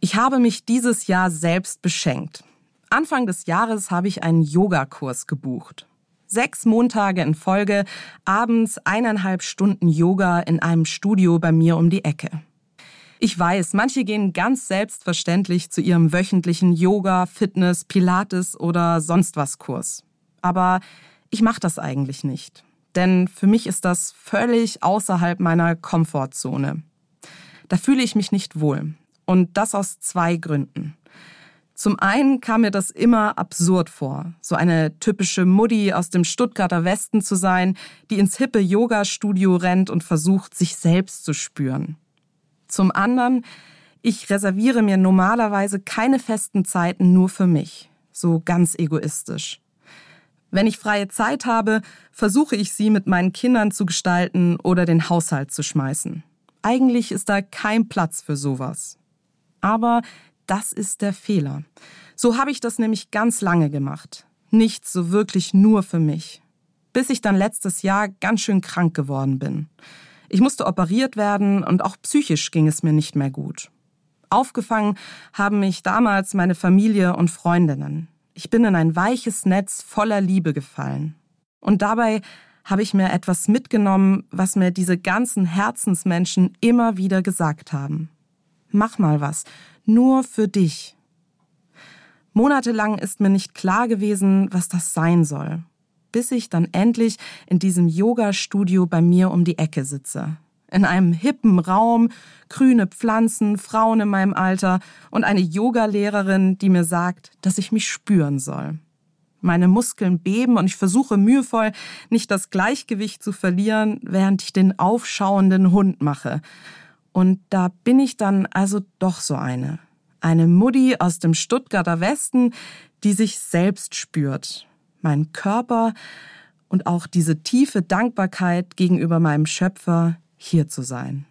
Ich habe mich dieses Jahr selbst beschenkt. Anfang des Jahres habe ich einen Yogakurs gebucht. Sechs Montage in Folge, abends eineinhalb Stunden Yoga in einem Studio bei mir um die Ecke. Ich weiß, manche gehen ganz selbstverständlich zu ihrem wöchentlichen Yoga, Fitness, Pilates oder sonst was Kurs. Aber ich mache das eigentlich nicht. Denn für mich ist das völlig außerhalb meiner Komfortzone. Da fühle ich mich nicht wohl. Und das aus zwei Gründen. Zum einen kam mir das immer absurd vor, so eine typische Mutti aus dem Stuttgarter Westen zu sein, die ins hippe Yoga-Studio rennt und versucht, sich selbst zu spüren. Zum anderen, ich reserviere mir normalerweise keine festen Zeiten nur für mich, so ganz egoistisch. Wenn ich freie Zeit habe, versuche ich sie mit meinen Kindern zu gestalten oder den Haushalt zu schmeißen. Eigentlich ist da kein Platz für sowas. Aber das ist der Fehler. So habe ich das nämlich ganz lange gemacht. Nicht so wirklich nur für mich. Bis ich dann letztes Jahr ganz schön krank geworden bin. Ich musste operiert werden und auch psychisch ging es mir nicht mehr gut. Aufgefangen haben mich damals meine Familie und Freundinnen. Ich bin in ein weiches Netz voller Liebe gefallen. Und dabei habe ich mir etwas mitgenommen, was mir diese ganzen Herzensmenschen immer wieder gesagt haben. Mach mal was, nur für dich. Monatelang ist mir nicht klar gewesen, was das sein soll, bis ich dann endlich in diesem Yoga-Studio bei mir um die Ecke sitze. In einem hippen Raum, grüne Pflanzen, Frauen in meinem Alter und eine Yogalehrerin, die mir sagt, dass ich mich spüren soll. Meine Muskeln beben und ich versuche mühevoll, nicht das Gleichgewicht zu verlieren, während ich den aufschauenden Hund mache. Und da bin ich dann also doch so eine. Eine Mutti aus dem Stuttgarter Westen, die sich selbst spürt. Mein Körper und auch diese tiefe Dankbarkeit gegenüber meinem Schöpfer, hier zu sein.